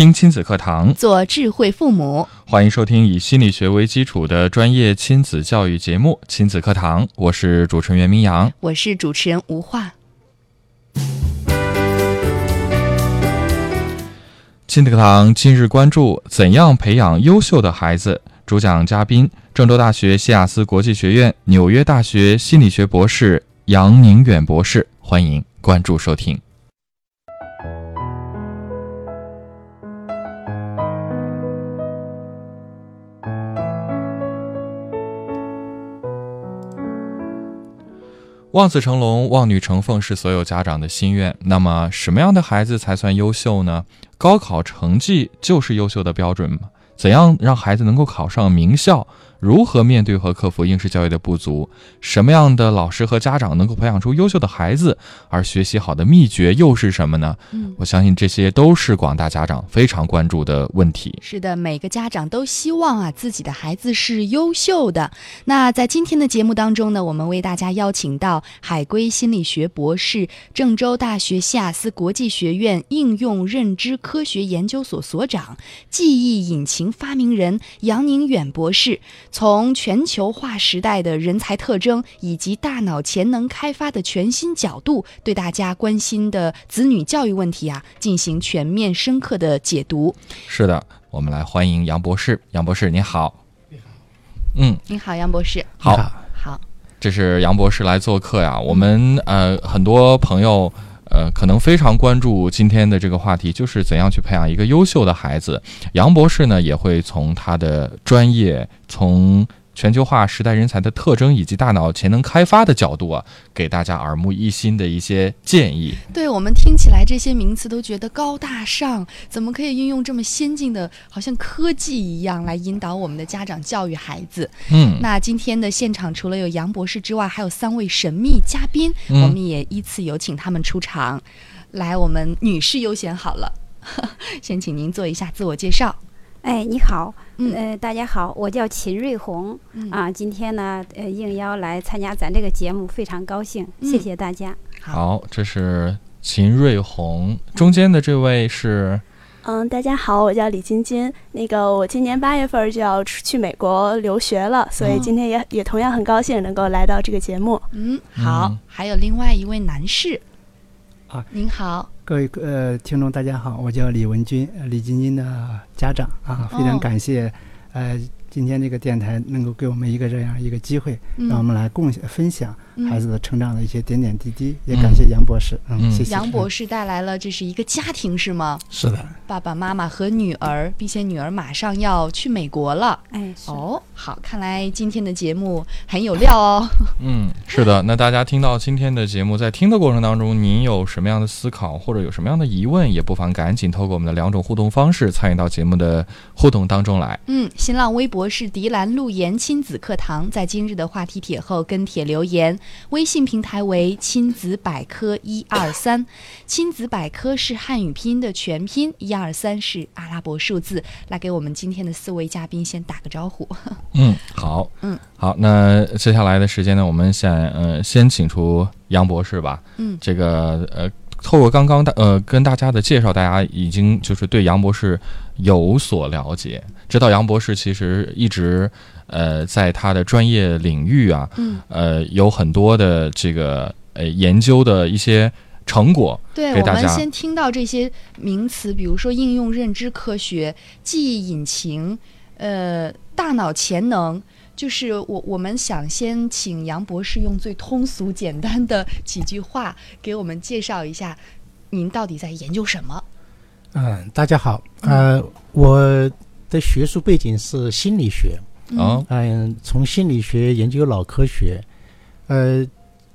听亲子课堂，做智慧父母。欢迎收听以心理学为基础的专业亲子教育节目《亲子课堂》，我是主持人袁明阳，我是主持人吴化。亲子课堂今日关注：怎样培养优秀的孩子？主讲嘉宾：郑州大学西雅斯国际学院、纽约大学心理学博士杨宁远博士。欢迎关注收听。望子成龙、望女成凤是所有家长的心愿。那么，什么样的孩子才算优秀呢？高考成绩就是优秀的标准吗？怎样让孩子能够考上名校？如何面对和克服应试教育的不足？什么样的老师和家长能够培养出优秀的孩子？而学习好的秘诀又是什么呢？嗯，我相信这些都是广大家长非常关注的问题。是的，每个家长都希望啊自己的孩子是优秀的。那在今天的节目当中呢，我们为大家邀请到海归心理学博士、郑州大学西雅斯国际学院应用认知科学研究所所长、记忆引擎发明人杨宁远博士。从全球化时代的人才特征以及大脑潜能开发的全新角度，对大家关心的子女教育问题啊，进行全面深刻的解读。是的，我们来欢迎杨博士。杨博士，你好。你好。嗯，你好，杨博士。好。好。这是杨博士来做客呀。我们呃，很多朋友。呃，可能非常关注今天的这个话题，就是怎样去培养一个优秀的孩子。杨博士呢，也会从他的专业，从全球化时代人才的特征以及大脑潜能开发的角度啊，给大家耳目一新的一些建议。对我们听起来这些名词都觉得高大上，怎么可以运用这么先进的，好像科技一样来引导我们的家长教育孩子？嗯，那今天的现场除了有杨博士之外，还有三位神秘嘉宾，我们也依次有请他们出场。来，我们女士优先好了，先请您做一下自我介绍。哎，你好，呃，大家好，我叫秦瑞红，啊，今天呢，呃，应邀来参加咱这个节目，非常高兴，谢谢大家。好，这是秦瑞红，中间的这位是，嗯，大家好，我叫李晶晶，那个我今年八月份就要去美国留学了，所以今天也也同样很高兴能够来到这个节目。嗯，好，还有另外一位男士，啊，您好。各位呃听众，大家好，我叫李文军，李晶晶的家长啊，非常感谢，呃。今天这个电台能够给我们一个这样一个机会，让我们来共享分享孩子的成长的一些点点滴滴，也感谢杨博士，嗯，谢谢。杨博士带来了这是一个家庭是吗？是的，爸爸妈妈和女儿，并且女儿马上要去美国了。哎，哦，好，看来今天的节目很有料哦。嗯，是的。那大家听到今天的节目，在听的过程当中，您有什么样的思考或者有什么样的疑问，也不妨赶紧透过我们的两种互动方式参与到节目的互动当中来。嗯，新浪微博。是迪兰路言亲子课堂在今日的话题帖后跟帖留言，微信平台为亲子百科一二三，亲子百科是汉语拼音的全拼，一二三是阿拉伯数字。来给我们今天的四位嘉宾先打个招呼。嗯，好，嗯，好，那接下来的时间呢，我们先呃先请出杨博士吧。嗯，这个呃。透过刚刚大呃跟大家的介绍，大家已经就是对杨博士有所了解，知道杨博士其实一直呃在他的专业领域啊，嗯，呃有很多的这个呃研究的一些成果。对，我们先听到这些名词，比如说应用认知科学、记忆引擎、呃大脑潜能。就是我，我们想先请杨博士用最通俗简单的几句话给我们介绍一下，您到底在研究什么？嗯，大家好，呃，我的学术背景是心理学，啊，嗯，从心理学研究脑科学，呃，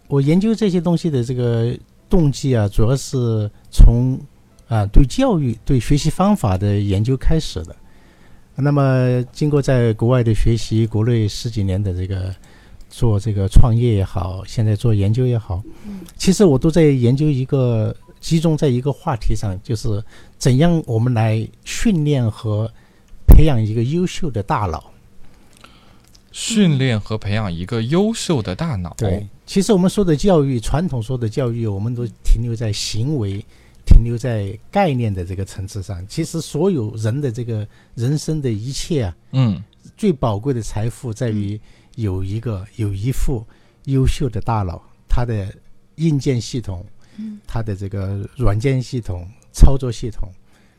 我研究这些东西的这个动机啊，主要是从啊对教育、对学习方法的研究开始的。那么经过在国外的学习，国内十几年的这个做这个创业也好，现在做研究也好，其实我都在研究一个集中在一个话题上，就是怎样我们来训练和培养一个优秀的大脑。训练和培养一个优秀的大脑。对，其实我们说的教育，传统说的教育，我们都停留在行为、停留在概念的这个层次上。其实所有人的这个人生的一切啊，嗯，最宝贵的财富在于有一个有一副优秀的大脑，它的硬件系统，嗯，它的这个软件系统、操作系统，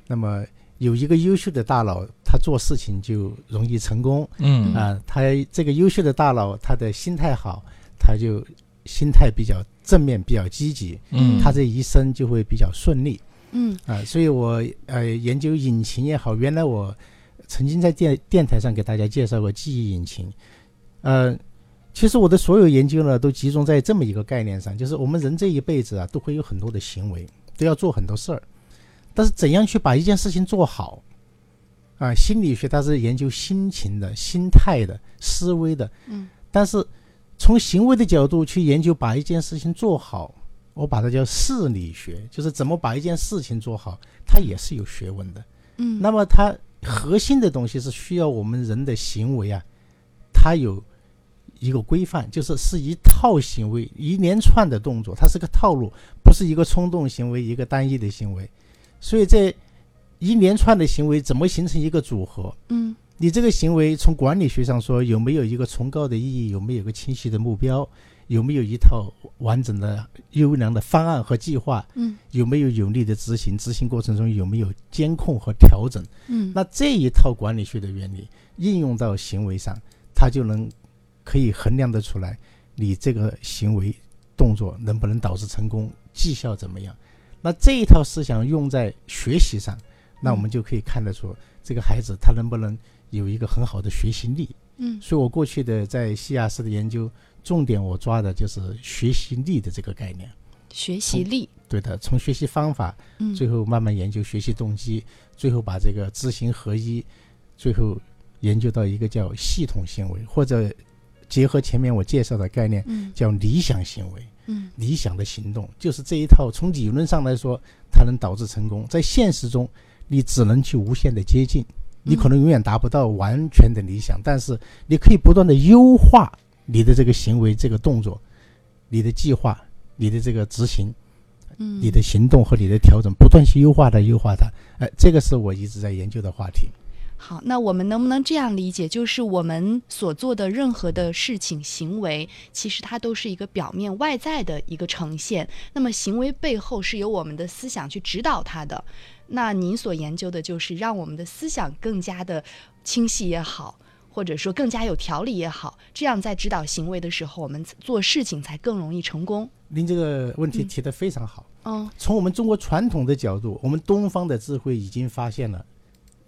那么。有一个优秀的大脑，他做事情就容易成功。嗯啊，他这个优秀的大佬，他的心态好，他就心态比较正面、比较积极。嗯，他这一生就会比较顺利。嗯啊，所以我呃研究引擎也好，原来我曾经在电电台上给大家介绍过记忆引擎。呃，其实我的所有研究呢，都集中在这么一个概念上，就是我们人这一辈子啊，都会有很多的行为，都要做很多事儿。但是怎样去把一件事情做好，啊，心理学它是研究心情的、心态的、思维的，嗯，但是从行为的角度去研究把一件事情做好，我把它叫事理学，就是怎么把一件事情做好，它也是有学问的，嗯，那么它核心的东西是需要我们人的行为啊，它有一个规范，就是是一套行为，一连串的动作，它是个套路，不是一个冲动行为，一个单一的行为。所以这一连串的行为怎么形成一个组合？嗯，你这个行为从管理学上说有没有一个崇高的意义？有没有一个清晰的目标？有没有一套完整的优良的方案和计划？嗯，有没有有力的执行？执行过程中有没有监控和调整？嗯，那这一套管理学的原理应用到行为上，它就能可以衡量得出来，你这个行为动作能不能导致成功，绩效怎么样？那这一套思想用在学习上，那我们就可以看得出这个孩子他能不能有一个很好的学习力。嗯，所以我过去的在西亚斯的研究重点，我抓的就是学习力的这个概念。学习力，对的，从学习方法，嗯，最后慢慢研究学习动机，最后把这个知行合一，最后研究到一个叫系统行为，或者结合前面我介绍的概念，嗯叫理想行为。嗯理想的行动就是这一套，从理论上来说，它能导致成功。在现实中，你只能去无限的接近，你可能永远达不到完全的理想，但是你可以不断的优化你的这个行为、这个动作、你的计划、你的这个执行、嗯，你的行动和你的调整，不断去优化它、优化它。哎，这个是我一直在研究的话题。好，那我们能不能这样理解，就是我们所做的任何的事情、行为，其实它都是一个表面外在的一个呈现。那么行为背后是由我们的思想去指导它的。那您所研究的就是让我们的思想更加的清晰也好，或者说更加有条理也好，这样在指导行为的时候，我们做事情才更容易成功。您这个问题提得非常好。嗯从我们中国传统的角度，我们东方的智慧已经发现了，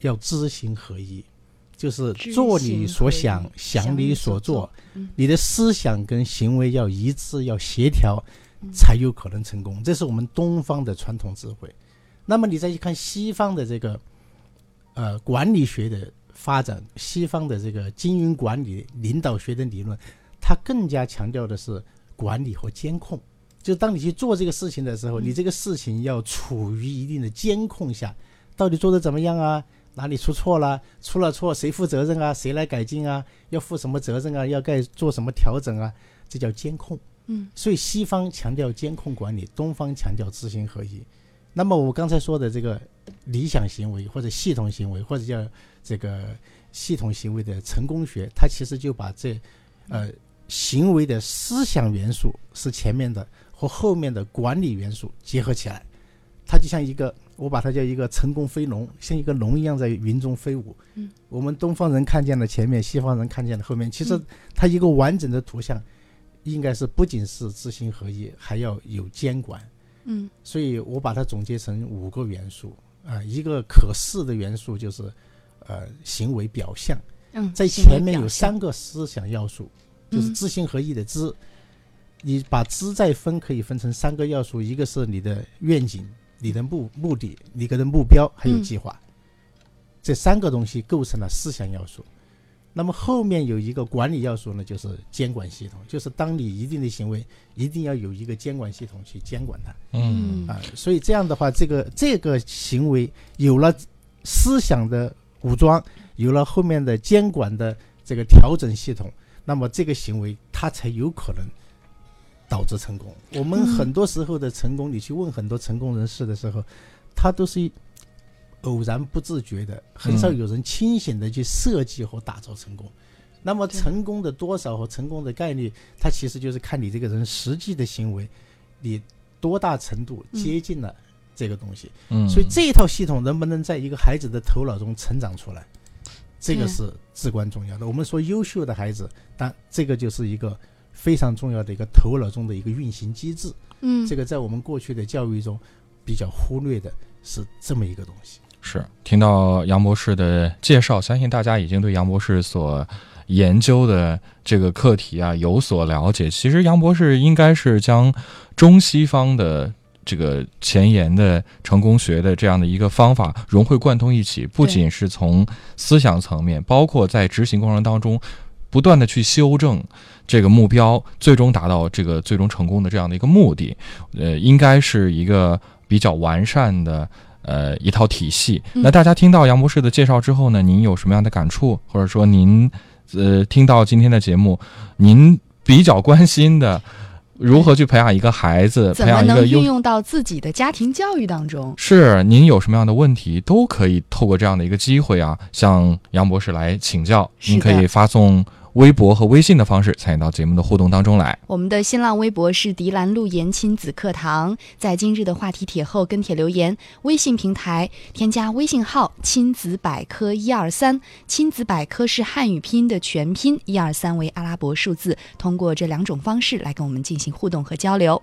要知行合一，就是做你所想，想你所做，嗯你的思想跟行为要一致，要协调，才有可能成功。这是我们东方的传统智慧。那么你再去看西方的这个，呃，管理学的发展，西方的这个经营管理、领导学的理论，它更加强调的是管理和监控。就当你去做这个事情的时候，你这个事情要处于一定的监控下，到底做的怎么样啊？哪里出错了？出了错谁负责任啊？谁来改进啊？要负什么责任啊？要该做什么调整啊？这叫监控。嗯，所以西方强调监控管理，东方强调知行合一。那么我刚才说的这个理想行为或者系统行为，或者叫这个系统行为的成功学，它其实就把这呃行为的思想元素是前面的和后面的管理元素结合起来，它就像一个我把它叫一个成功飞龙，像一个龙一样在云中飞舞。嗯，我们东方人看见了前面，西方人看见了后面，其实它一个完整的图像，应该是不仅是知行合一，还要有监管。嗯所以我把它总结成五个元素啊、一个可视的元素就是呃行为表象，嗯，在前面有三个思想要素，就是嗯知行合一的知。你把知再分，可以分成三个要素，一个是你的愿景、你的目目的、你个人目标，还有嗯计划。这三个东西构成了思想要素。那么后面有一个管理要素呢，就是监管系统，就是当你一定的行为，一定要有一个监管系统去监管它。嗯啊，所以这样的话，这个这个行为有了思想的武装，有了后面的监管的这个调整系统，那么这个行为它才有可能导致成功。我们很多时候的成功，你去问很多成功人士的时候，他都是偶然不自觉的，很少有人清醒的去设计和打造成功。那么成功的多少和成功的概率，它其实就是看你这个人实际的行为，你多大程度接近了这个东西。嗯，所以这一套系统能不能在一个孩子的头脑中成长出来，这个是至关重要的。我们说优秀的孩子，但这个就是一个非常重要的一个头脑中的一个运行机制。嗯，这个在我们过去的教育中比较忽略的是这么一个东西。是听到杨博士的介绍，相信大家已经对杨博士所研究的这个课题啊有所了解。其实杨博士应该是将中西方的这个前沿的成功学的这样的一个方法融会贯通一起，不仅是从思想层面，包括在执行过程当中不断的去修正这个目标，最终达到这个最终成功的这样的一个目的。呃，应该是一个比较完善的。呃，一套体系。那大家听到杨博士的介绍之后呢，您有什么样的感触？或者说您呃听到今天的节目，您比较关心的如何去培养一个孩子，怎么能运用到自己的家庭教育当中？是您有什么样的问题，都可以透过这样的一个机会啊，向杨博士来请教。您可以发送微博和微信的方式参与到节目的互动当中来。我们的新浪微博是迪兰路言亲子课堂，在今日的话题帖后跟帖留言。微信平台添加微信号“亲子百科一二三”，亲子百科是汉语拼音的全拼，一二三为阿拉伯数字。通过这两种方式来跟我们进行互动和交流。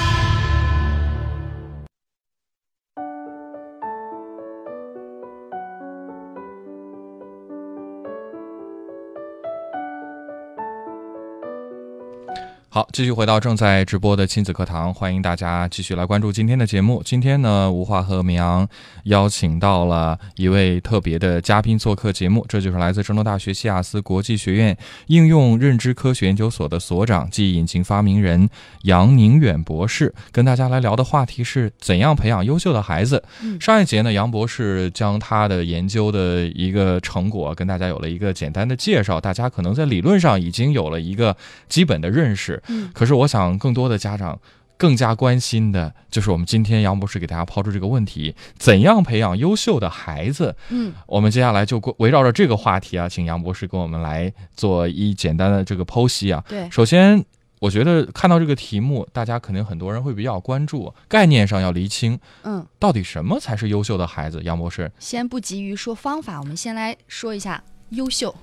好，继续回到正在直播的亲子课堂，欢迎大家继续来关注今天的节目。今天呢，吴华和明阳邀请到了一位特别的嘉宾做客节目，这就是来自郑州大学西雅斯国际学院应用认知科学研究所的所长暨引擎发明人杨宁远博士，跟大家来聊的话题是怎样培养优秀的孩子。上一节呢，杨博士将他的研究的一个成果跟大家有了一个简单的介绍，大家可能在理论上已经有了一个基本的认识。嗯，可是我想，更多的家长更加关心的就是我们今天杨博士给大家抛出这个问题：怎样培养优秀的孩子？嗯，我们接下来就围绕着这个话题啊，请杨博士跟我们来做一简单的这个剖析啊。对，首先，我觉得看到这个题目，大家肯定很多人会比较关注，概念上要厘清，嗯，到底什么才是优秀的孩子？杨博士，先不急于说方法，我们先来说一下优秀。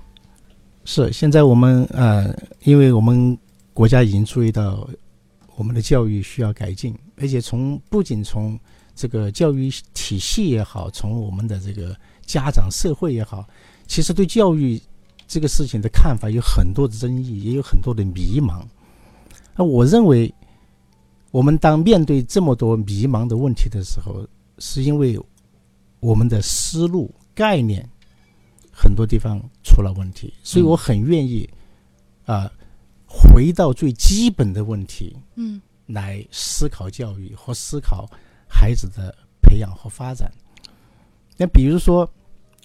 是，现在我们呃，因为我们国家已经注意到我们的教育需要改进，而且从不仅从这个教育体系也好，从我们的这个家长社会也好，其实对教育这个事情的看法有很多的争议，也有很多的迷茫。那我认为，我们当面对这么多迷茫的问题的时候，是因为我们的思路概念很多地方出了问题，所以我很愿意啊、回到最基本的问题，嗯来思考教育和思考孩子的培养和发展。那比如说，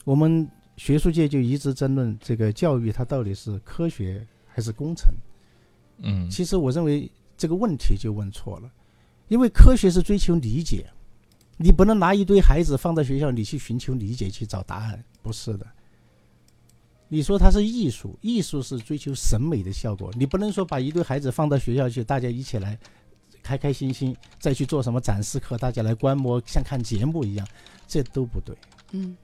我们学术界就一直争论这个教育它到底是科学还是工程。嗯其实我认为这个问题就问错了，因为科学是追求理解，你不能拿一堆孩子放在学校里去寻求理解去找答案，不是的。你说它是艺术，艺术是追求审美的效果，你不能说把一堆孩子放到学校去，大家一起来开开心心，再去做什么展示课，大家来观摩，像看节目一样，这都不对。嗯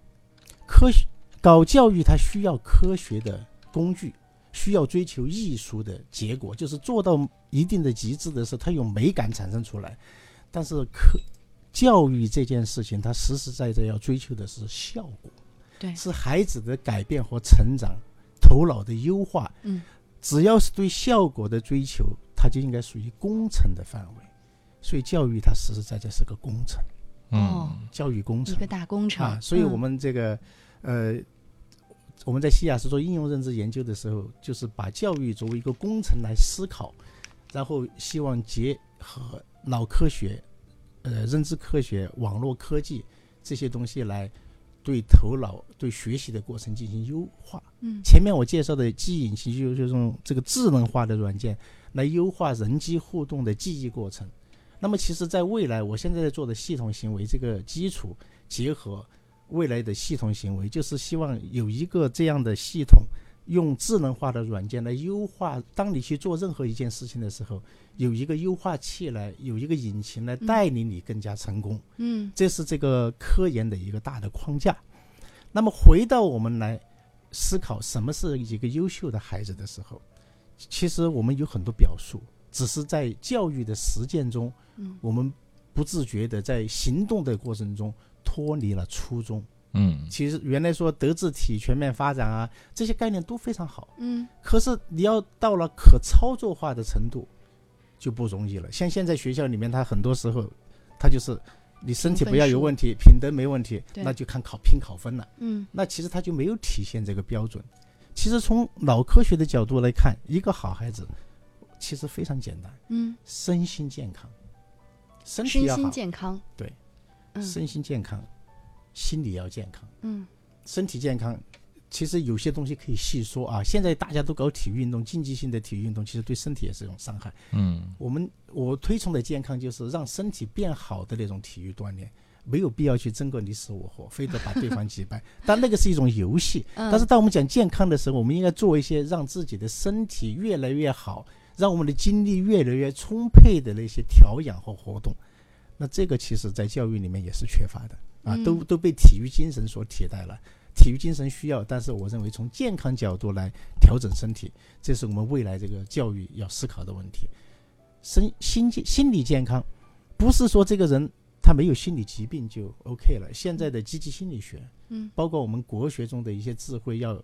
科学搞教育，它需要科学的工具，需要追求艺术的结果，就是做到一定的极致的时候，它有美感产生出来。但是科教育这件事情，它实实在在要追求的是效果，对是孩子的改变和成长，头脑的优化。嗯，只要是对效果的追求，它就应该属于工程的范围。所以教育它实实在在是个工程，哦嗯，教育工程一个大工程。啊。所以我嗯们这个、呃，我们在西雅斯做应用认知研究的时候，就是把教育作为一个工程来思考，然后希望结合脑科学、呃认知科学、网络科技这些东西来对头脑、对学习的过程进行优化。嗯前面我介绍的记忆引擎就是用这个智能化的软件来优化人机互动的记忆过程。那么其实，在未来，我现在在做的系统行为这个基础结合未来的系统行为，就是希望有一个这样的系统，用智能化的软件来优化。当你去做任何一件事情的时候，有一个优化器来，有一个引擎来带领你更加成功。嗯这是这个科研的一个大的框架。那么回到我们来思考什么是一个优秀的孩子的时候，其实我们有很多表述，只是在教育的实践中，嗯我们不自觉的在行动的过程中脱离了初衷。嗯。其实原来说德智体全面发展啊，这些概念都非常好，嗯。可是你要到了可操作化的程度，就不容易了。像现在学校里面，他很多时候，他就是你身体不要有问题，品德没问题，那就看考拼考分了。嗯。那其实他就没有体现这个标准。其实从脑科学的角度来看，一个好孩子其实非常简单，嗯，身心健康，身体身心要好，健康。对，嗯。身心健康，心理要健康。嗯身体健康，其实有些东西可以细说啊。现在大家都搞体育运动，竞技性的体育运动，其实对身体也是一种伤害。嗯我们我推崇的健康就是让身体变好的那种体育锻炼，没有必要去争个你死我活，非得把对方击败。但那个是一种游戏。嗯，但是当我们讲健康的时候，我们应该做一些让自己的身体越来越好，让我们的精力越来越充沛的那些调养和活动。那这个其实在教育里面也是缺乏的啊，嗯都都被体育精神所替代了。体育精神需要，但是我认为从健康角度来调整身体，这是我们未来这个教育要思考的问题。身心健心理健康，不是说这个人他没有心理疾病就 OK 了。现在的积极心理学，嗯，包括我们国学中的一些智慧，要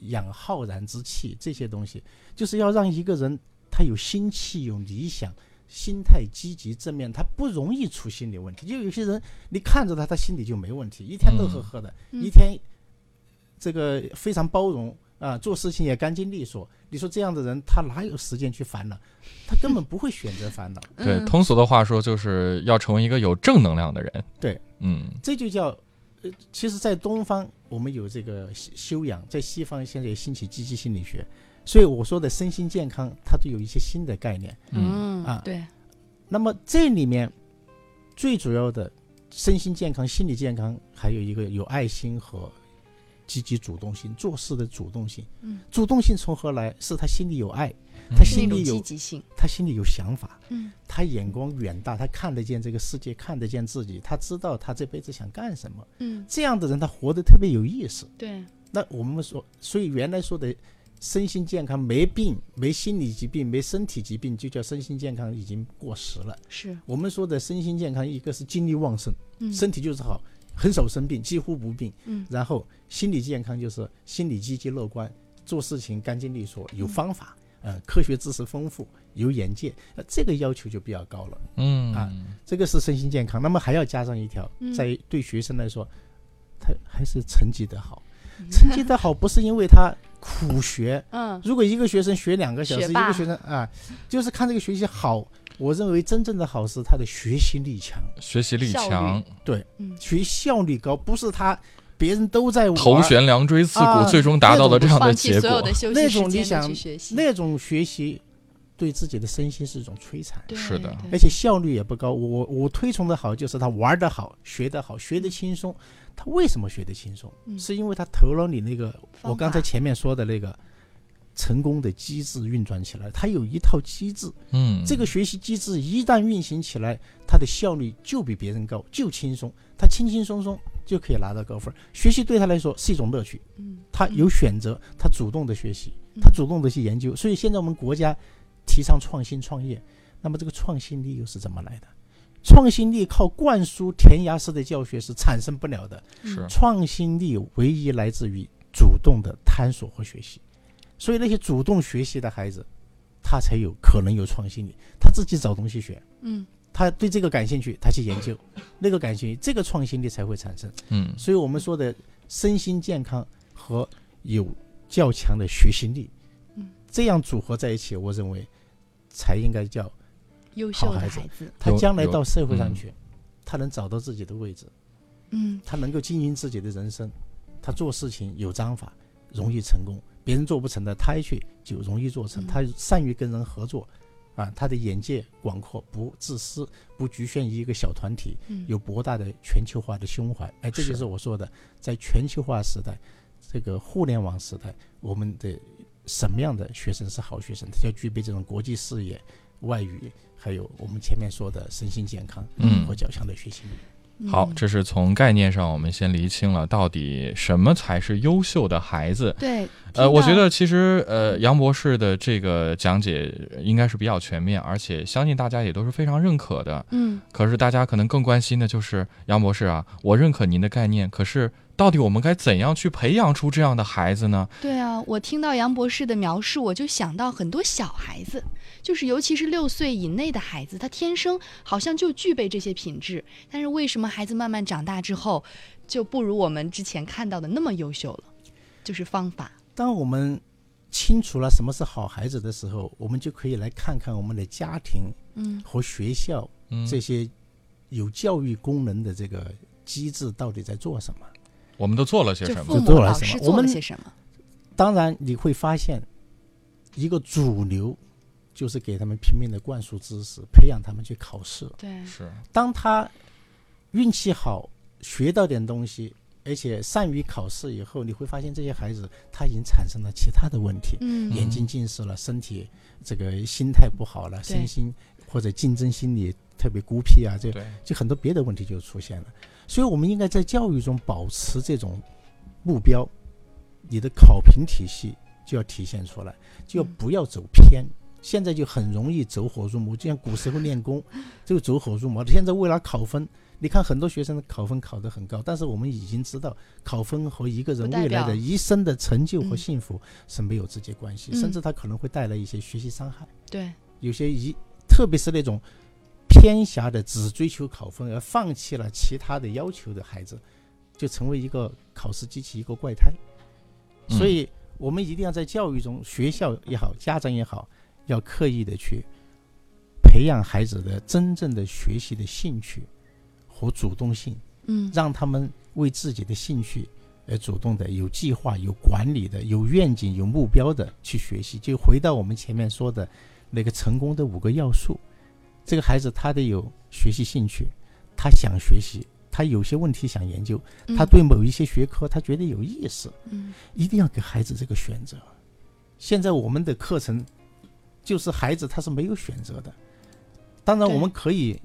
养浩然之气，这些东西，就是要让一个人他有心气、有理想，心态积极正面，他不容易出心理问题。就有些人，你看着他，他心里就没问题，一天乐呵呵的，嗯一天这个非常包容啊，做事情也干净利索。你说这样的人，他哪有时间去烦恼？他根本不会选择烦恼。对，嗯通俗的话说，就是要成为一个有正能量的人。对，嗯这就叫，呃，其实，在东方我们有这个修修养，在西方现在也兴起积极心理学，所以我说的身心健康，它都有一些新的概念。嗯嗯啊对，那么这里面最主要的身心健康、心理健康，还有一个有爱心和积极主动性，做事的主动性。嗯，主动性从何来？是他心里有爱，嗯他心里有积极性。他心里有想法，嗯他眼光远大，他看得见这个世界，看得见自己，他知道他这辈子想干什么。嗯，这样的人，他活得特别有意思。对，那我们说，所以原来说的身心健康，没病、没心理疾病、没身体疾病，就叫身心健康，已经过时了。是，我们说的身心健康，一个是精力旺盛，嗯身体就是好，很少生病，几乎不病。嗯然后心理健康就是心理积极乐观，做事情干净利索，有方法，呃，科学知识丰富，有眼界，呃，这个要求就比较高了。嗯啊这个是身心健康。那么还要加上一条嗯，在对学生来说，他还是成绩得好。成绩得好不是因为他苦学，嗯如果一个学生学两个小时，一个学生啊，就是看这个学习好。我认为真正的好是他的学习力强，学习力强，对，嗯学效率高，不是他别人都在玩头悬梁锥刺股，啊最终达到了这样的结果的。那种你想去学习，那种学习，对自己的身心是一种摧残。是的而且效率也不高。我我推崇的好就是他玩的好，学的好，学得轻松。他为什么学得轻松？嗯是因为他头脑里那个我刚才前面说的那个成功的机制运转起来，他有一套机制。嗯，这个学习机制一旦运行起来，他的效率就比别人高，就轻松，他轻轻松松就可以拿到高分。学习对他来说是一种乐趣，嗯，他有选择，他主动的学习，嗯他主动的去研究。所以现在我们国家提倡创新创业，那么这个创新力又是怎么来的？创新力靠灌输填鸭式的教学是产生不了的。是创新力唯一来自于主动的探索和学习。所以那些主动学习的孩子，他才有可能有创新力，他自己找东西学。嗯，他对这个感兴趣，他去研究；那个感兴趣，这个创新力才会产生。嗯所以我们说的身心健康和有较强的学习力，嗯，这样组合在一起，我认为才应该叫优秀的好孩子孩子，他将来到社会上嗯去，他能找到自己的位置，嗯他能够经营自己的人生，他做事情有章法，容易成功。别人做不成的，他一去就容易做成。嗯他善于跟人合作，啊，他的眼界广阔，不自私，不局限于一个小团体，嗯，有博大的全球化的胸怀。哎，这就是是我说的，在全球化时代，这个互联网时代，我们的什么样的学生是好学生？他要具备这种国际视野、外语，还有我们前面说的身心健康嗯和较强的学习力。好，嗯这是从概念上我们先厘清了到底什么才是优秀的孩子。对，呃，我觉得其实呃，杨博士的这个讲解应该是比较全面，而且相信大家也都是非常认可的。嗯可是大家可能更关心的就是杨博士啊，我认可您的概念，可是到底我们该怎样去培养出这样的孩子呢？对啊，我听到杨博士的描述，我就想到很多小孩子，就是尤其是六岁以内的孩子，他天生好像就具备这些品质，但是为什么孩子慢慢长大之后，就不如我们之前看到的那么优秀了？就是方法。当我们清楚了什么是好孩子的时候，我们就可以来看看我们的家庭嗯和学校嗯，这些有教育功能的这个机制到底在做什么。我们都做了些什么？父母这都来老师做了什么我们些什么？当然，你会发现，一个主流就是给他们拼命的灌输知识，培养他们去考试。对，是，当他运气好，学到点东西，而且善于考试以后，你会发现这些孩子他已经产生了其他的问题，嗯眼睛近视了，身体这个心态不好了，身心或者竞争心理特别孤僻啊，这，就很多别的问题就出现了。所以我们应该在教育中保持这种目标，你的考评体系就要体现出来，就不要走偏。现在就很容易走火入魔，就像古时候练功就走火入魔。现在为了考分，你看很多学生的考分考得很高，但是我们已经知道，考分和一个人未来的一生的成就和嗯幸福是没有直接关系，嗯甚至他可能会带来一些学习伤害。对，有些一，特别是那种偏狭的只追求考分而放弃了其他的要求的孩子，就成为一个考试机器，一个怪胎。嗯所以，我们一定要在教育中，学校也好，家长也好，要刻意的去培养孩子的真正的学习的兴趣和主动性，嗯让他们为自己的兴趣而主动的、有计划、有管理的、有愿景、有目标的去学习。就回到我们前面说的那个成功的五个要素，这个孩子他得有学习兴趣，他想学习，他有些问题想研究，他对某一些学科他觉得有意思，嗯一定要给孩子这个选择。现在我们的课程就是孩子他是没有选择的，当然我们可以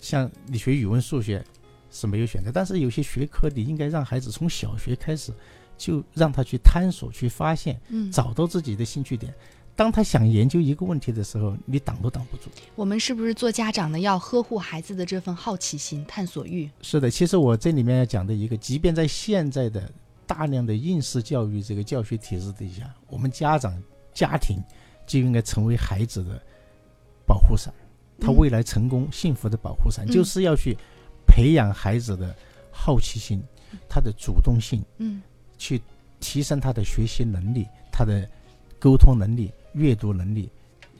像你学语文、数学是没有选择，但是有些学科你应该让孩子从小学开始就让他去探索、去发现，嗯，找到自己的兴趣点。当他想研究一个问题的时候，你挡都挡不住。我们是不是做家长的要呵护孩子的这份好奇心、探索欲？是的，其实我这里面要讲的一个，即便在现在的大量的应试教育这个教学体制底下，我们家长、家庭就应该成为孩子的保护伞，他嗯未来成功幸福的保护伞，嗯就是要去培养孩子的好奇心，他的主动性，嗯去提升他的学习能力、他的沟通能力、阅读能力，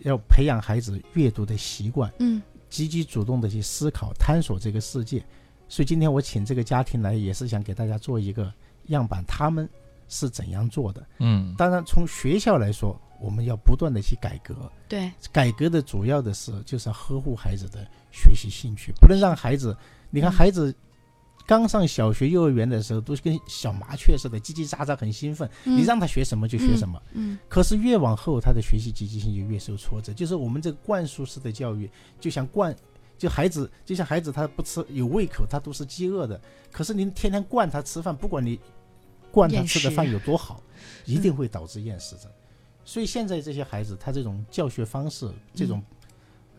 要培养孩子阅读的习惯。嗯积极主动的去思考、探索这个世界。所以今天我请这个家庭来，也是想给大家做一个样板，他们是怎样做的。嗯当然，从学校来说，我们要不断的去改革。对，改革的主要的是就是要呵护孩子的学习兴趣，不能让孩子，你看嗯孩子。刚上小学、幼儿园的时候，都是跟小麻雀似的，叽叽喳喳，很兴奋。嗯你让他学什么就学什么。嗯可是越往后，他的学习积极性就越受挫折。就是我们这个灌输式的教育，就像灌，就孩子，就像孩子他不吃有胃口，他都是饥饿的。可是您天天灌他吃饭，不管你灌他吃的饭有多好，一定会导致厌食症。所以现在这些孩子，他这种教学方式，这种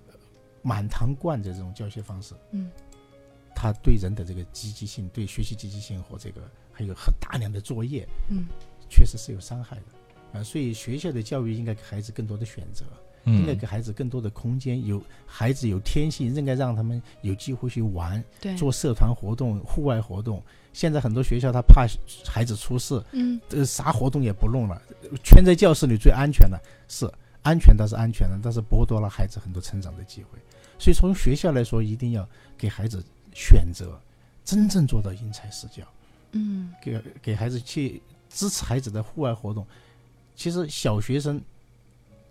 呃满堂灌的这种教学方式，嗯，他对人的这个积极性、对学习积极性和这个还有很大量的作业，嗯，确实是有伤害的啊。所以学校的教育应该给孩子更多的选择。应该给孩子更多的空间，有孩子有天性，应该让他们有机会去玩，做社团活动、户外活动。现在很多学校他怕孩子出事，嗯，这，啥活动也不弄了，圈在教室里最安全的，是安全倒是安全的，但是剥夺了孩子很多成长的机会。所以从学校来说，一定要给孩子选择，真正做到因材施教，嗯，给给孩子去支持孩子的户外活动。其实小学生。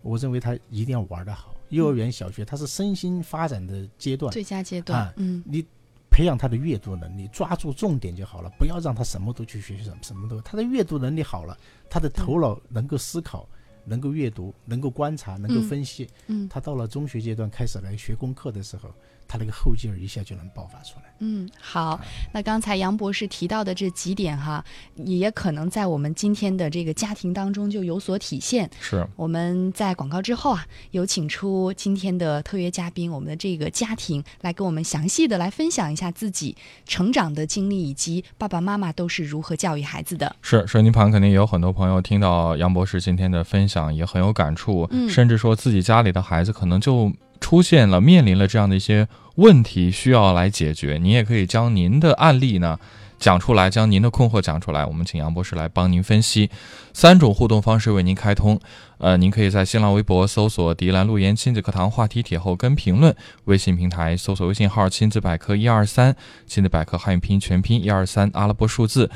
我认为他一定要玩得好。幼儿园、小学，他是身心发展的阶段，最佳阶段。嗯，你培养他的阅读能力，抓住重点就好了，不要让他什么都去学习，什么什么都。他的阅读能力好了，他的头脑能够思考，能够阅读，能够观察，能够分析。嗯，他到了中学阶段开始来学功课的时候。他那个后劲儿一下就能爆发出来。嗯，好。那刚才杨博士提到的这几点哈，也可能在我们今天的这个家庭当中就有所体现。是。我们在广告之后啊，有请出今天的特约嘉宾，我们的这个家庭来跟我们详细的来分享一下自己成长的经历，以及爸爸妈妈都是如何教育孩子的。是，收音旁肯定也有很多朋友听到杨博士今天的分享，也很有感触，甚至说自己家里的孩子可能就。出现了，面临了这样的一些问题，需要来解决。您也可以将您的案例呢讲出来，将您的困惑讲出来，我们请杨博士来帮您分析。三种互动方式为您开通，呃，您可以在新浪微博搜索“迪兰路言亲子课堂”话题帖后跟评论，微信平台搜索微信号“亲子百科一二三”，亲子百科汉语拼音全拼一二三阿拉伯数字。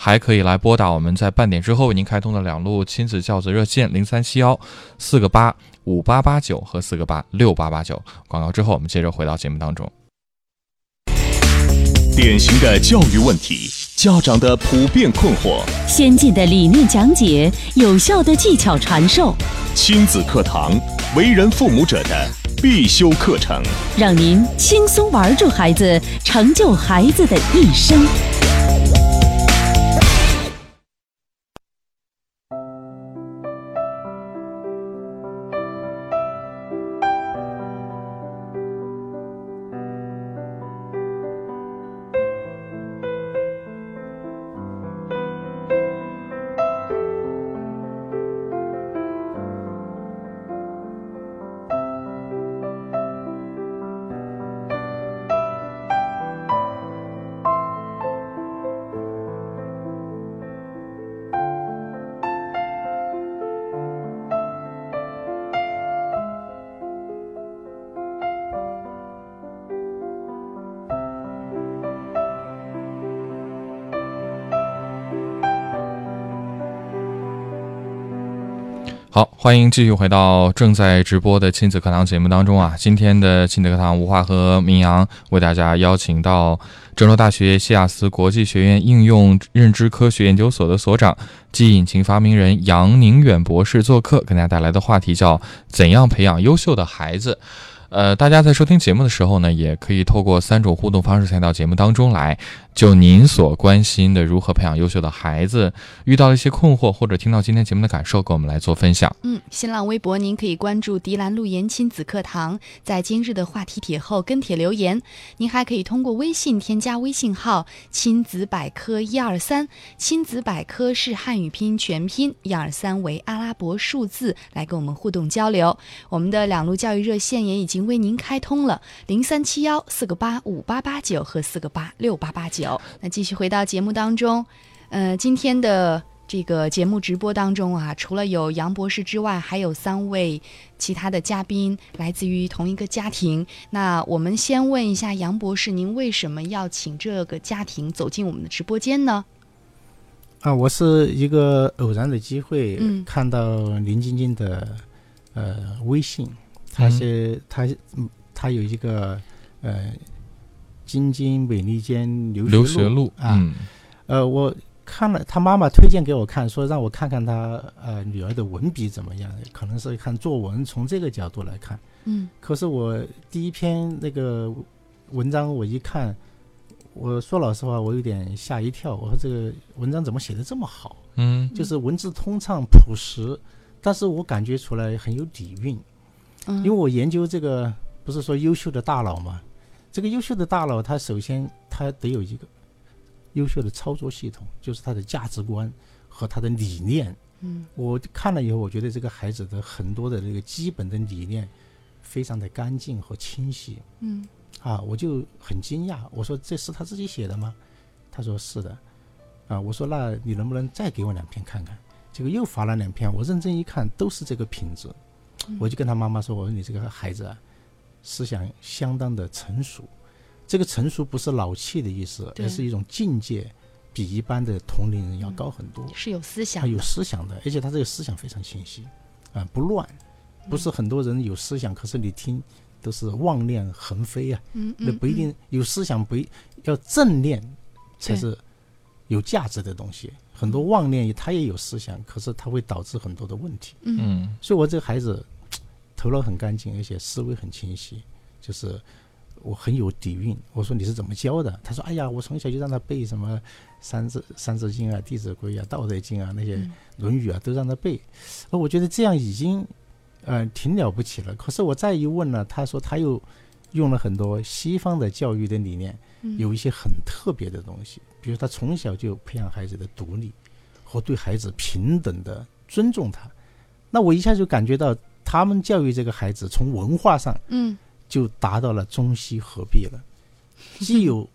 还可以来拨打我们在半点之后为您开通的两路亲子教子热线零三七幺四个八五八八九和四个八六八八九。广告之后，我们接着回到节目当中。典型的教育问题，家长的普遍困惑，先进的理念讲解，有效的技巧传授，亲子课堂，为人父母者的必修课程，让您轻松玩住孩子，成就孩子的一生。好，欢迎继续回到正在直播的亲子课堂节目当中啊！今天的亲子课堂，吴华和明阳为大家邀请到郑州大学西雅斯国际学院应用认知科学研究所的所长、及引擎发明人杨宁远博士做客，给大家带来的话题叫“怎样培养优秀的孩子”。呃，大家在收听节目的时候呢，也可以透过三种互动方式参与到节目当中来。就您所关心的如何培养优秀的孩子，遇到了一些困惑，或者听到今天节目的感受，跟我们来做分享。嗯，新浪微博您可以关注“迪兰路言亲子课堂”，在今日的话题帖后跟帖留言。您还可以通过微信添加微信号“亲子百科一二三”，亲子百科是汉语拼音全拼，一二三为阿拉伯数字，来跟我们互动交流。我们的两路教育热线也已经为您开通了，零三七幺四个八五八八九和四个八六八八九。那继续回到节目当中，呃，今天的这个节目直播当中啊，除了有杨博士之外，还有三位其他的嘉宾来自于同一个家庭。那我们先问一下杨博士，您为什么要请这个家庭走进我们的直播间呢？啊，我是一个偶然的机会，看到林晶晶的呃微信，他是他他有一个呃。京津美利坚留学路啊，呃，我看了他妈妈推荐给我看，说让我看看他呃女儿的文笔怎么样，可能是看作文从这个角度来看。嗯，可是我第一篇那个文章我一看，我说老实话，我有点吓一跳。我说这个文章怎么写的这么好？嗯，就是文字通畅朴实，但是我感觉出来很有底蕴。嗯，因为我研究这个。不是说优秀的大脑嘛？这个优秀的大脑，它首先它得有一个优秀的操作系统，就是他的价值观和他的理念。嗯，我看了以后，我觉得这个孩子的很多的这个基本的理念非常的干净和清晰。嗯，啊，我就很惊讶，我说这是他自己写的吗？他说是的。啊，我说那你能不能再给我两篇看看？结果又发了两篇，我认真一看，都是这个品质。我就跟他妈妈说：“我说你这个孩子啊，思想相当的成熟。这个成熟不是老气的意思，而是一种境界比一般的同龄人要高很多。是有思想他有，思想的，而且他这个思想非常清晰，啊、不乱，不是很多人有思想，可是你听都是妄念横飞啊，嗯那不一定有思想，不一要正念才是有价值的东西。很多妄念他也有思想，可是他会导致很多的问题。嗯所以我这个孩子头脑很干净，而且思维很清晰，就是我很有底蕴。我说你是怎么教的？他说：哎呀，我从小就让他背什么三字三字经啊、弟子规啊、道德经啊那些嗯论语啊，都让他背。而我觉得这样已经呃挺了不起了。可是我再一问呢，他说他又用了很多西方的教育的理念，嗯有一些很特别的东西，比如他从小就培养孩子的独立和对孩子平等的尊重他。那我一下就感觉到他们教育这个孩子从文化上嗯就达到了中西合璧了，既有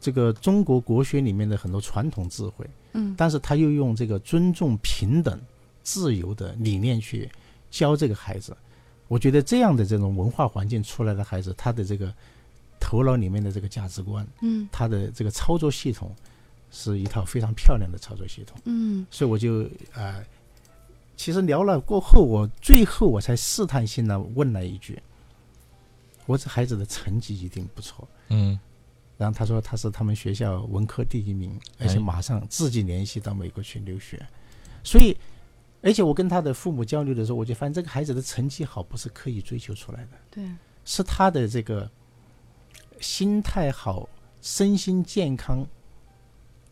这个中国国学里面的很多传统智慧，嗯但是他又用这个尊重、平等、自由的理念去教这个孩子。我觉得这样的这种文化环境出来的孩子，他的这个头脑里面的这个价值观，嗯他的这个操作系统，是一套非常漂亮的操作系统。嗯所以我就呃，其实聊了过后，我最后我才试探性的问了一句：“我这孩子的成绩一定不错。嗯”然后他说他是他们学校文科第一名，而且哎马上自己联系到美国去留学。所以，而且我跟他的父母交流的时候，我就发现这个孩子的成绩好不是刻意追求出来的，对，是他的这个心态好、身心健康、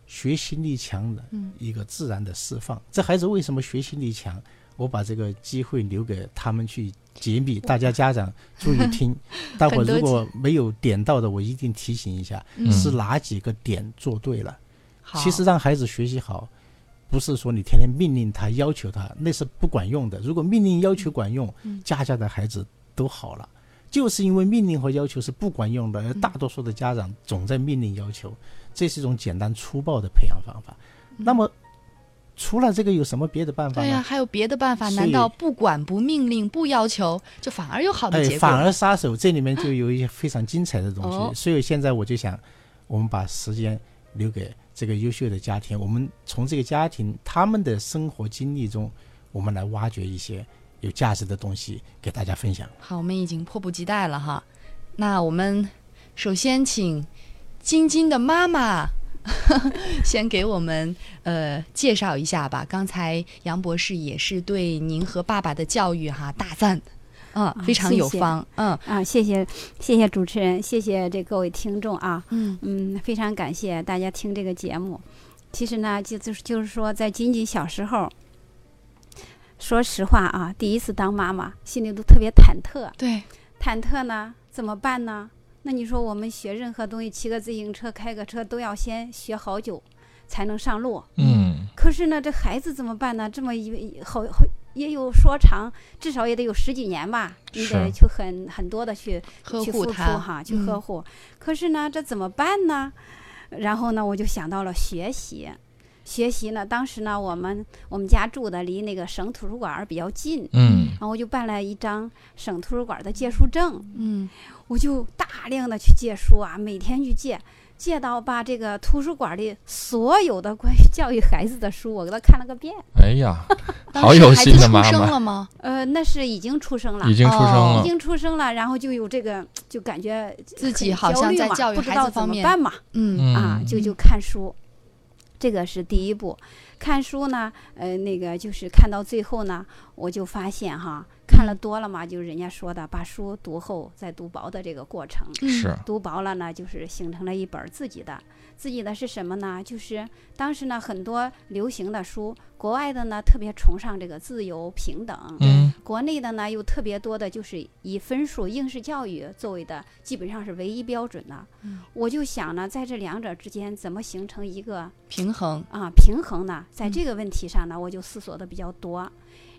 学习力强的嗯一个自然的释放。这孩子为什么学习力强？我把这个机会留给他们去解密，大家家长注意听。待会儿如果没有点到的，我一定提醒一下，嗯是哪几个点做对了。好，其实让孩子学习好，不是说你天天命令他、要求他，那是不管用的。如果命令要求管用，嗯家家的孩子都好了。就是因为命令和要求是不管用的，而嗯大多数的家长总在命令要求，这是一种简单粗暴的培养方法。那么，除了这个有什么别的办法对呀、还有别的办法？难道不管、不命令、不要求，就反而有好的哎结，果？反而杀手，这里面就有一些非常精彩的东西。哦所以现在我就想，我们把时间留给这个优秀的家庭，我们从这个家庭他们的生活经历中，我们来挖掘一些有价值的东西给大家分享。好，我们已经迫不及待了哈。那我们首先请晶晶的妈妈 先给我们呃介绍一下吧。刚才杨博士也是对您和爸爸的教育哈大赞，嗯，非常有谢谢方，嗯啊，谢谢谢谢主持人，谢谢这各位听众啊，嗯嗯，非常感谢大家听这个节目。其实呢，就就是就是说，在仅仅小时候，说实话啊，第一次当妈妈，心里都特别忐忑。对，忐忑呢，怎么办呢？那你说我们学任何东西，骑个自行车、开个车，都要先学好久才能上路。嗯可是呢，这孩子怎么办呢？这么一好好也有说长，至少也得有十几年吧，你得去很很多的去呵去付出护他哈，去嗯呵护。可是呢，这怎么办呢？然后呢，我就想到了学习。学习呢，当时呢，我们我们家住的离那个省图书馆儿比较近，嗯然后我就办了一张省图书馆的借书证，嗯我就大量的去借书啊，每天去借，借到把这个图书馆里所有的关于教育孩子的书，我给他看了个遍。哎呀，当时好有孩子出心的妈妈，生了吗？呃，那是已经出生了，已经出生哦了已，经出生了，然后就有这个，就感觉自己好像焦虑嘛在教育不知道怎孩子方面。么办嘛，嗯。啊，嗯就就看书，这个是第一步。看书呢，呃，那个就是看到最后呢，我就发现哈，看了多了嘛，就是人家说的，把书读厚再读薄的这个过程。是读薄了呢，就是形成了一本自己的。自己的是什么呢？就是当时呢，很多流行的书，国外的呢特别崇尚这个自由平等，嗯，国内的呢又特别多的，就是以分数应试教育作为的，基本上是唯一标准的。嗯，我就想呢，在这两者之间怎么形成一个平衡啊平衡呢？在这个问题上呢，我就思索的比较多，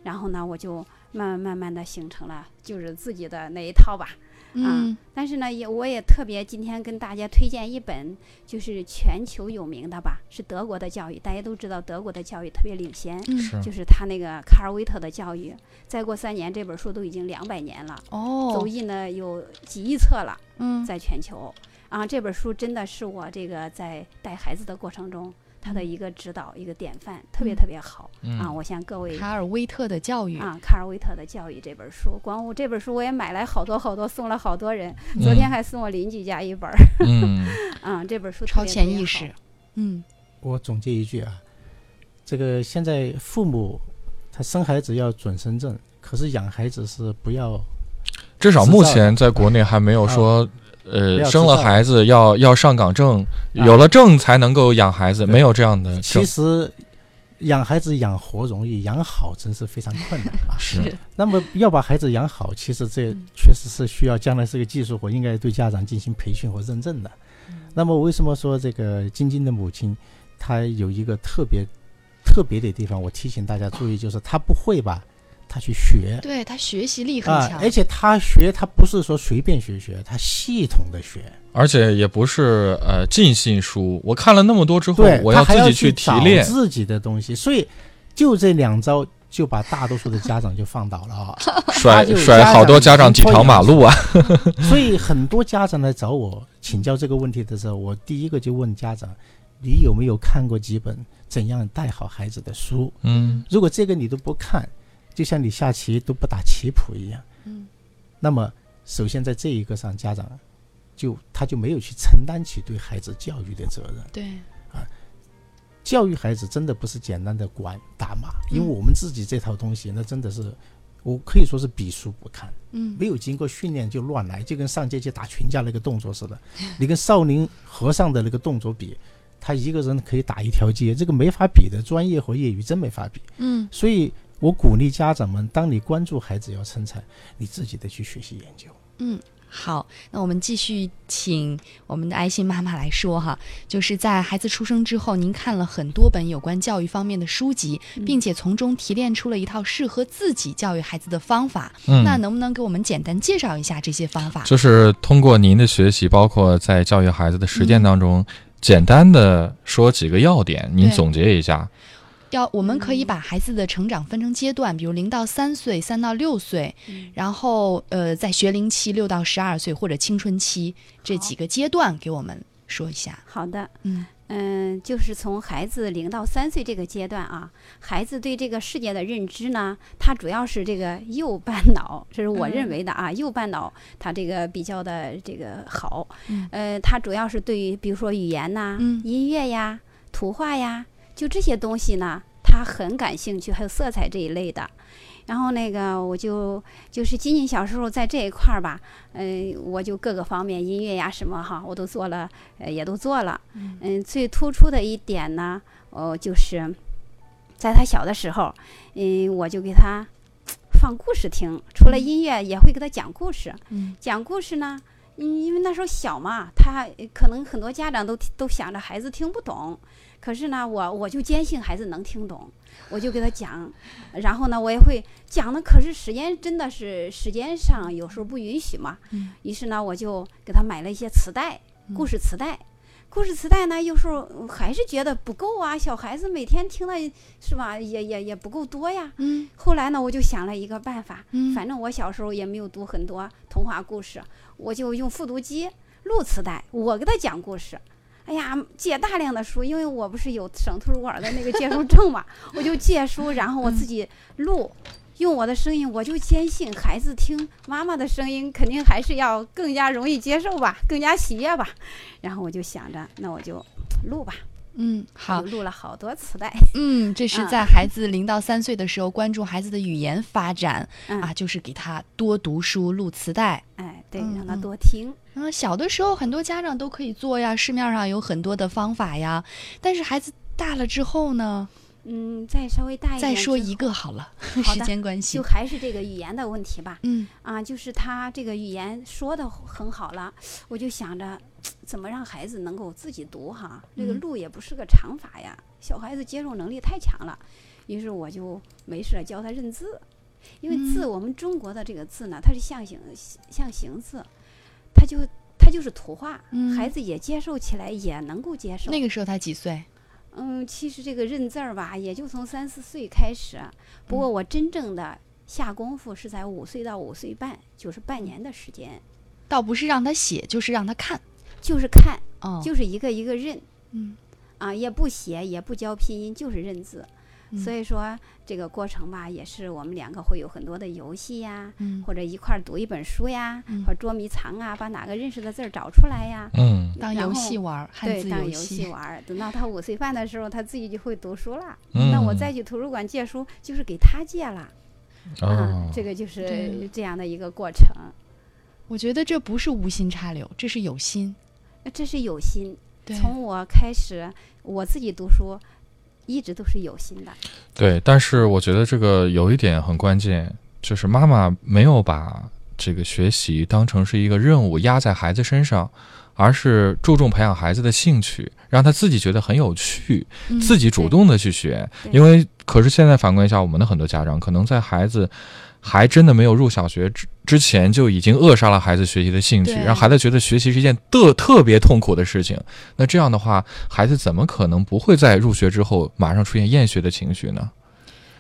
然后呢，我就慢慢慢慢的形成了就是自己的那一套吧。嗯，但是呢，也我也特别今天跟大家推荐一本，就是全球有名的吧，是德国的教育。大家都知道德国的教育特别领先，嗯就是他那个卡尔维特的教育。再过三年，这本书都已经两百年了，哦走，印了有几亿册了，嗯在全球。啊，这本书真的是我这个在带孩子的过程中，他的一个指导，一个典范，特别特别好、嗯啊！我向各位卡尔威特的教育，啊，卡尔威特的教育这本书，光我这本书我也买来好多好多，送了好多人。嗯昨天还送我邻居家一本儿，嗯 啊，这本书超前意识，嗯我总结一句啊，这个现在父母他生孩子要准生证，可是养孩子是不要至少目前在国内还没有说，不呃，生了孩子要要上岗证，啊有了证才能够养孩子，对没有这样的其。实养孩子养活容易，养好真是非常困难啊。是，那么要把孩子养好，其实这嗯确实是需要将来是个技术活，应该对家长进行培训和认证的。那么为什么说这个晶晶的母亲，她有一个特别特别的地方？我提醒大家注意，就是她不会吧，她去学对他学习力很啊，强，而且他学，他不是说随便学学，他系统的学。而且也不是呃尽信书。我看了那么多之后，，我要自己去提炼。自己的东西，所以就这两招。就把大多数的家长就放倒了啊！甩甩好多家长几条马路啊！所以很多家长来找我请教这个问题的时候，我第一个就问家长：你有没有看过几本怎样带好孩子的书？嗯如果这个你都不看，就像你下棋都不打棋谱一样，嗯，那么首先在这一个上，家长就他就没有去承担起对孩子教育的责任。对，啊教育孩子真的不是简单的管打骂，因为嗯我们自己这套东西，那真的是我可以说是比书不看。嗯没有经过训练就乱来，就跟上街去打群架那个动作似的。你跟少林和尚的那个动作比，他一个人可以打一条街，这个没法比的，专业和业余真没法比。嗯所以我鼓励家长们，当你关注孩子要成才，你自己得去学习研究。嗯。好，那我们继续请我们的爱心妈妈来说哈，就是在孩子出生之后，您看了很多本有关教育方面的书籍，嗯并且从中提炼出了一套适合自己教育孩子的方法。嗯，那能不能给我们简单介绍一下这些方法？就是通过您的学习，包括在教育孩子的实践嗯当中，简单的说几个要点，您总结一下。要我们可以把孩子的成长分成阶段，比如零到三岁、三到六岁，嗯。然后呃，在学龄期六到十二岁或者青春期这几个阶段，给我们说一下。好的，嗯。嗯，就是从孩子零到三岁这个阶段啊，孩子对这个世界的认知呢，它主要是这个右半脑，这是我认嗯为的啊，右半脑它这个比较的这个好，嗯。呃，它主要是对于比如说语言呐、嗯。音乐呀、图画呀，就这些东西呢，他很感兴趣，还有色彩这一类的。然后那个我就就是仅仅小时候在这一块儿吧，嗯、我就各个方面音乐呀什么哈，我都做了，呃，也都做了。嗯，最突出的一点呢，哦，就是在他小的时候，嗯，我就给他放故事听，除了音乐，也会给他讲故事。嗯讲故事呢，嗯，因为那时候小嘛，他呃可能很多家长都都想着孩子听不懂，可是呢，我我就坚信孩子能听懂，我就给他讲，然后呢，我也会讲的，可是时间真的是时间上有时候不允许嘛，嗯于是呢，我就给他买了一些磁带，故事磁带。故事磁带呢，有时候还是觉得不够啊，小孩子每天听的是吧，也也也不够多呀。嗯后来呢，我就想了一个办法，嗯反正我小时候也没有读很多童话故事，我就用复读机录磁带，我给他讲故事。哎呀，借大量的书，因为我不是有省图书馆的那个借书证嘛，我就借书，然后我自己录，用我的声音，我就坚信孩子听妈妈的声音，肯定还是要更加容易接受吧，更加喜悦吧。然后我就想着，那我就录吧。嗯，好，录了好多磁带。嗯，这是在孩子零到三岁的时候，关注孩子的语言发展啊，就是给他多读书、录磁带。哎，对，让他多听。嗯，小的时候很多家长都可以做呀，市面上有很多的方法呀。但是孩子大了之后呢？嗯，再稍微大一点，再说一个好了，时间关系，就还是这个语言的问题吧。嗯，啊，就是他这个语言说的很好了，我就想着 怎么让孩子能够自己读哈，这个路也不是个长法呀，小孩子接受能力太强了，于是我就没事教他认字，因为字我们中国的这个字呢，它是象形象形字，它就它就是图画，孩子也接受起来也能够接受。那个时候他几岁？嗯，其实这个认字儿吧，也就从三四岁开始。不过我真正的下功夫是在五岁到五岁半，就是半年的时间。倒不是让他写，就是让他看，就是看，就是一个一个认。嗯，啊，也不写，也不教拼音，就是认字。所以说这个过程吧，也是我们两个会有很多的游戏呀，或者一块儿读一本书呀，或捉迷藏啊，把哪个认识的字儿找出来呀。嗯，当游戏玩，对，当游戏玩。等到他五岁半的时候，他自己就会读书了。那我再去图书馆借书，就是给他借了。啊，这个就是这样的一个过程。我觉得这不是无心插柳，这是有心。这是有心。从我开始，我自己读书。一直都是有心的，对，但是我觉得这个有一点很关键，就是妈妈没有把这个学习当成是一个任务压在孩子身上，而是注重培养孩子的兴趣，让他自己觉得很有趣，自己主动的去学。因为，可是现在反观一下，我们的很多家长可能在孩子。还真的没有入小学之之前就已经扼杀了孩子学习的兴趣，让孩子觉得学习是一件特特别痛苦的事情。那这样的话，孩子怎么可能不会在入学之后马上出现厌学的情绪呢？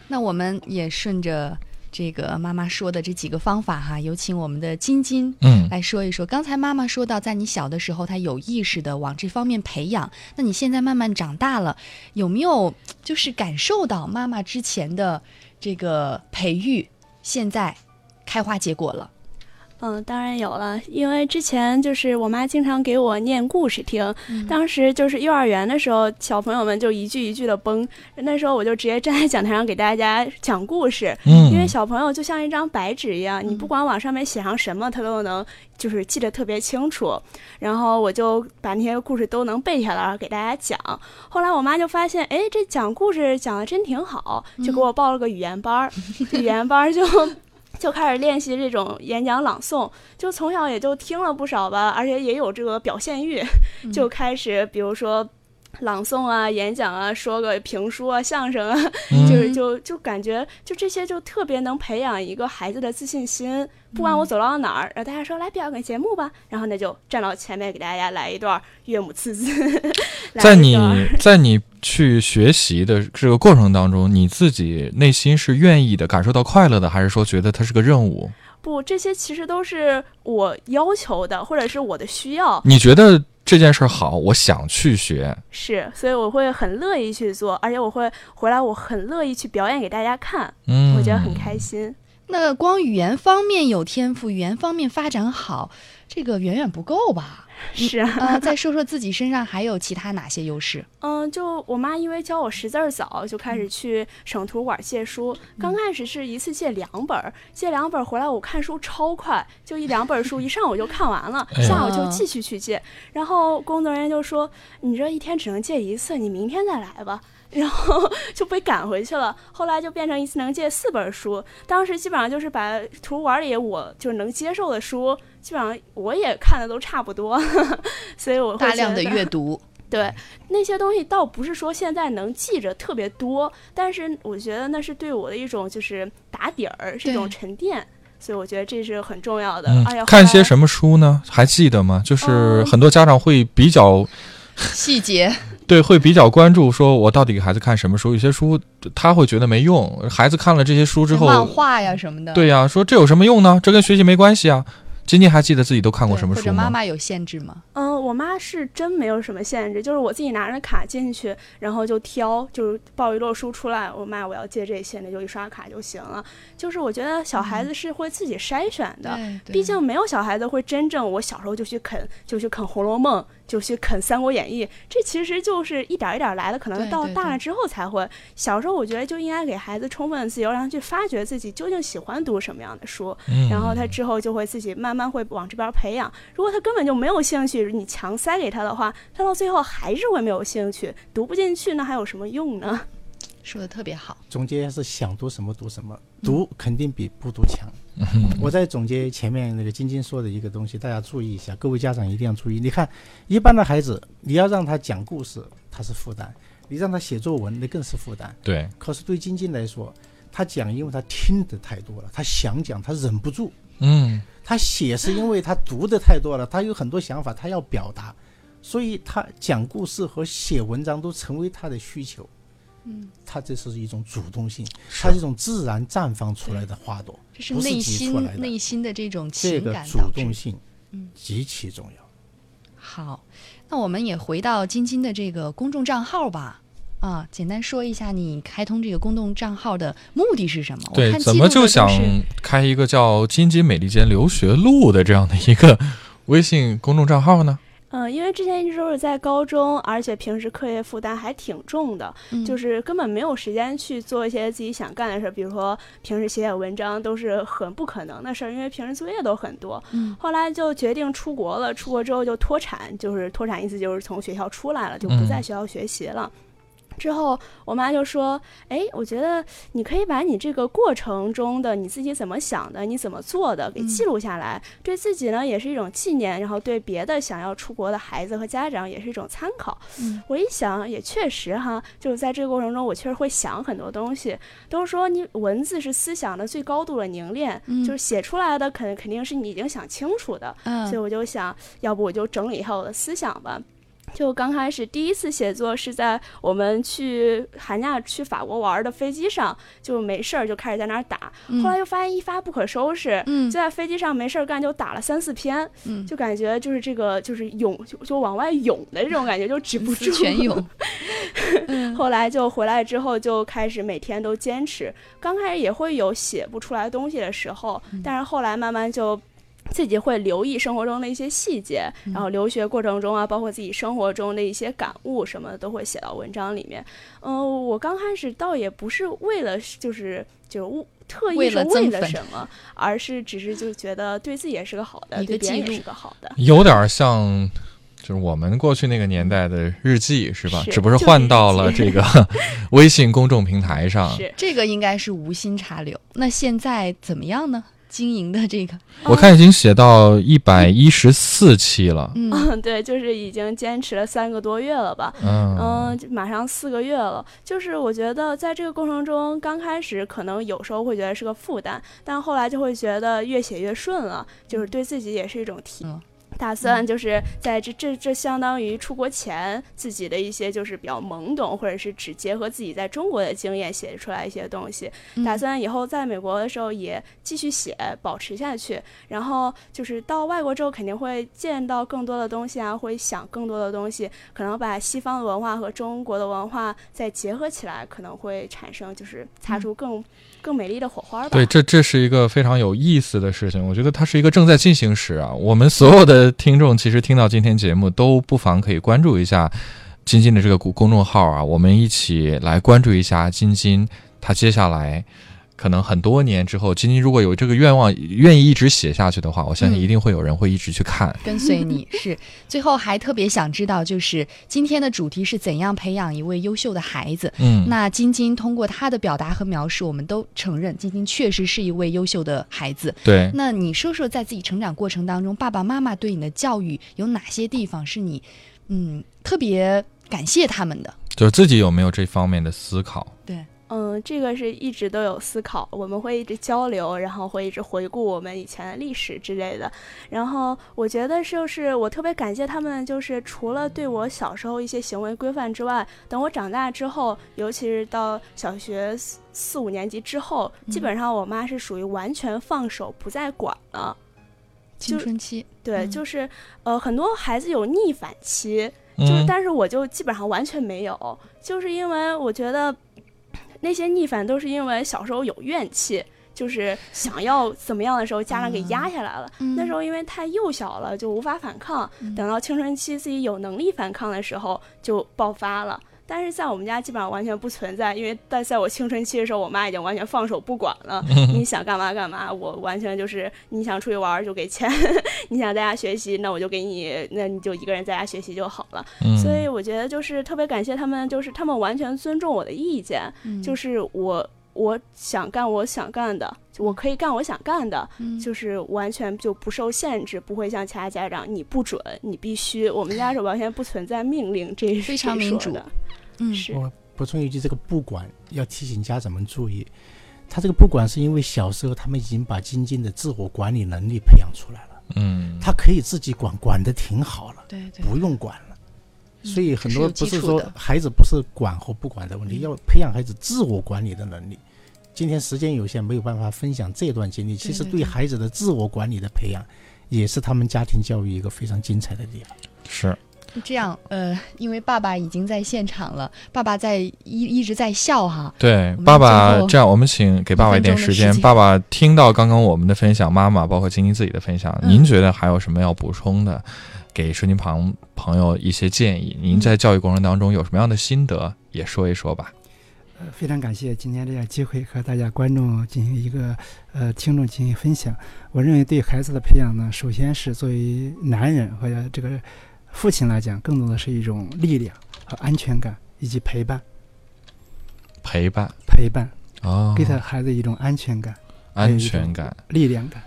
那我们也顺着这个妈妈说的这几个方法哈，有请我们的晶晶嗯来说一说。刚才妈妈说到，在你小的时候，他有意识的往这方面培养。那你现在慢慢长大了，有没有就是感受到妈妈之前的这个培育？现在开花结果了，嗯，当然有了，因为之前就是我妈经常给我念故事听，当时就是幼儿园的时候，小朋友们就一句一句的崩，那时候我就直接站在讲台上给大家讲故事，嗯，因为小朋友就像一张白纸一样，你不管往上面写上什么，他都能就是记得特别清楚，然后我就把那些故事都能背下来，然后给大家讲。后来我妈就发现，哎，这讲故事讲的真挺好，就给我报了个语言班儿，语言班儿就。就开始练习这种演讲朗诵，就从小也就听了不少吧，而且也有这个表现欲，就开始比如说朗诵啊、演讲啊、说个评书啊、相声啊，就是就就感觉就这些就特别能培养一个孩子的自信心。不管我走到哪儿，然后大家说来表演个节目吧，然后那就站到前面给大家来一段岳母刺字。在你在你去学习的这个过程当中，你自己内心是愿意的，感受到快乐的，还是说觉得它是个任务？不，这些其实都是我要求的，或者是我的需要。你觉得这件事好，我想去学，是，所以我会很乐意去做，而且我会回来，我很乐意去表演给大家看，嗯，我觉得很开心。那光语言方面有天赋，语言方面发展好，这个远远不够吧？是啊，再说说自己身上还有其他哪些优势？嗯，就我妈因为教我识字儿早，就开始去省图书馆借书。刚开始是一次借两本，借两本回来我看书超快，就一两本书一上午就看完了，下午就继续去借。然后工作人员就说：“你这一天只能借一次，你明天再来吧。”然后 就被赶回去了。后来就变成一次能借四本书。当时基本上就是把图书馆里我就是能接受的书，基本上我也看的都差不多，所以我大量的阅读。对那些东西倒不是说现在能记着特别多，但是我觉得那是对我的一种就是打底儿，是一种沉淀。所以我觉得这是很重要的。哎呀，看些什么书呢？还记得吗？就是很多家长会比较细节。对，会比较关注，说我到底给孩子看什么书？有些书他会觉得没用，孩子看了这些书之后，漫画呀什么的。对呀，说这有什么用呢？这跟学习没关系啊。今天还记得自己都看过什么书吗？者妈妈有限制吗？嗯，我妈是真没有什么限制，就是我自己拿着卡进去，然后就挑，就是抱一摞书出来，我妈我要借这些，那就一刷卡就行了。就是我觉得小孩子是会自己筛选的，毕竟没有小孩子会真正，我小时候就去啃，就去啃《红楼梦》，就去啃《三国演义》，这其实就是一点一点来的，可能到大了之后才会。小时候我觉得就应该给孩子充分的自由，让他去发掘自己究竟喜欢读什么样的书，嗯然后他之后就会自己慢慢会往这边培养。如果他根本就没有兴趣，你强塞给他的话，他到最后还是会没有兴趣，读不进去，那还有什么用呢？说的特别好。总结是想读什么读什么，读肯定比不读强。我在总结前面那个晶晶说的一个东西，大家注意一下，各位家长一定要注意。你看，一般的孩子，你要让他讲故事，他是负担；你让他写作文，那更是负担。对，可是对晶晶来说，他讲，因为他听的太多了，他想讲，他忍不住；嗯，他写是因为他读的太多了，他有很多想法，他要表达，所以他讲故事和写文章都成为他的需求。嗯，它这是一种主动性，它是一种自然绽放出来的花朵，这是不是内心。内心的这种这个主情感导致动性嗯极其重要。好，那我们也回到晶晶的这个公众账号吧。啊，简单说一下你开通这个公众账号的目的是什么？我对，看怎么就想开一个叫“金金美利坚留学录”的这样的一个 微信公众账号呢？嗯，因为之前一直都是在高中，而且平时课业负担还挺重的，嗯就是根本没有时间去做一些自己想干的事儿，比如说平时写写文章都是很不可能的事儿，因为平时作业都很多。嗯后来就决定出国了，出国之后就脱产，就是脱产意思就是从学校出来了，就不在嗯学校学习了。之后，我妈就说：“哎，我觉得你可以把你这个过程中的你自己怎么想的、你怎么做的给记录下来，对自己呢也是一种纪念，然后对别的想要出国的孩子和家长也是一种参考。”嗯我一想，也确实哈，就是在这个过程中，我确实会想很多东西。都是说你文字是思想的最高度的凝练，嗯就是写出来的肯肯定是你已经想清楚的，所以嗯我就想，要不我就整理一下我的思想吧。就刚开始第一次写作是在我们去寒假去法国玩的飞机上，就没事儿就开始在那儿打，嗯后来又发现一发不可收拾，嗯就在飞机上没事儿干就打了三四篇，嗯就感觉就是这个就是涌就就往外涌的这种感觉，就止不住，全涌。嗯 后来就回来之后就开始每天都坚持，刚开始也会有写不出来东西的时候，嗯但是后来慢慢就。自己会留意生活中的一些细节，嗯然后留学过程中啊，包括自己生活中的一些感悟什么的，都会写到文章里面。嗯、我刚开始倒也不是为了就是就是特意为是为了什么，而是只是就觉得对自己也是个好的，一个对别人也记录是个好的。有点像，就是我们过去那个年代的日记，是吧？是只不过是换到了这个微信公众平台上。是，这个应该是无心插柳。那现在怎么样呢？经营的这个，我看已经写到一百一十四期了。嗯嗯，对，就是已经坚持了三个多月了吧。嗯嗯，马上四个月了。就是我觉得在这个过程中，刚开始可能有时候会觉得是个负担，但后来就会觉得越写越顺了，就是对自己也是一种提。嗯打算就是在这这这相当于出国前自己的一些就是比较懵懂，或者是只结合自己在中国的经验写出来一些东西。嗯打算以后在美国的时候也继续写，保持下去。然后就是到外国之后，肯定会见到更多的东西啊，会想更多的东西，可能把西方的文化和中国的文化再结合起来，可能会产生就是擦出更、更美丽的火花吧。对，这这是一个非常有意思的事情。我觉得它是一个正在进行时啊。我们所有的听众其实听到今天节目，都不妨可以关注一下金金的这个公公众号啊，我们一起来关注一下金金，他接下来。可能很多年之后，金金如果有这个愿望，愿意一直写下去的话，我相信嗯一定会有人会一直去看。跟随你是。最后还特别想知道，就是今天的主题是怎样培养一位优秀的孩子。嗯，那晶晶通过她的表达和描述，我们都承认晶晶确实是一位优秀的孩子。对，那你说说，在自己成长过程当中，爸爸妈妈对你的教育有哪些地方是你嗯特别感谢他们的？就是自己有没有这方面的思考？对，嗯，这个是一直都有思考，我们会一直交流，然后会一直回顾我们以前的历史之类的。然后我觉得就是我特别感谢他们，就是除了对我小时候一些行为规范之外，等我长大之后，尤其是到小学四四五年级之后，基本上我妈是属于完全放手不再管了。青春期，对，嗯就是呃，很多孩子有逆反期，就是嗯但是我就基本上完全没有，就是因为我觉得那些逆反都是因为小时候有怨气。就是想要怎么样的时候，家长给压下来了。嗯那时候因为太幼小了，就无法反抗。嗯等到青春期自己有能力反抗的时候，就爆发了。但是在我们家基本上完全不存在，因为但在我青春期的时候，我妈已经完全放手不管了。你想干嘛干嘛，我完全就是你想出去玩儿就给钱，你想在家学习，那我就给你，那你就一个人在家学习就好了。嗯所以我觉得就是特别感谢他们，就是他们完全尊重我的意见，嗯就是我我想干我想干的，我可以干我想干的，嗯就是完全就不受限制，不会像其他家长你不准你必须，我们家是完全不存在命令这一非常这一民主的，嗯是我补充一句，这个不管要提醒家长们注意，他这个不管是因为小时候他们已经把晶晶的自我管理能力培养出来了，嗯，他可以自己管，管的挺好了，对对，不用管了。所以很多不是说孩子不是管或不管的问题，嗯要培养孩子自我管理的能力。今天时间有限，没有办法分享这段经历。其实对孩子的自我管理的培养，也是他们家庭教育一个非常精彩的地方。是，这样，呃，因为爸爸已经在现场了，爸爸在一一直在笑哈，对爸爸这样，我们请给爸爸一点时间。爸爸听到刚刚我们的分享，妈妈包括晶晶自己的分享，嗯您觉得还有什么要补充的？给收音旁朋友一些建议。您在教育过程当中有什么样的心得，也说一说吧。呃，非常感谢今天这个机会和大家观众进行一个呃听众进行分享。我认为对孩子的培养呢，首先是作为男人或者这个父亲来讲，更多的是一种力量和安全感以及陪伴，陪伴陪伴哦，给他孩子一种安全感、安全感。力量感。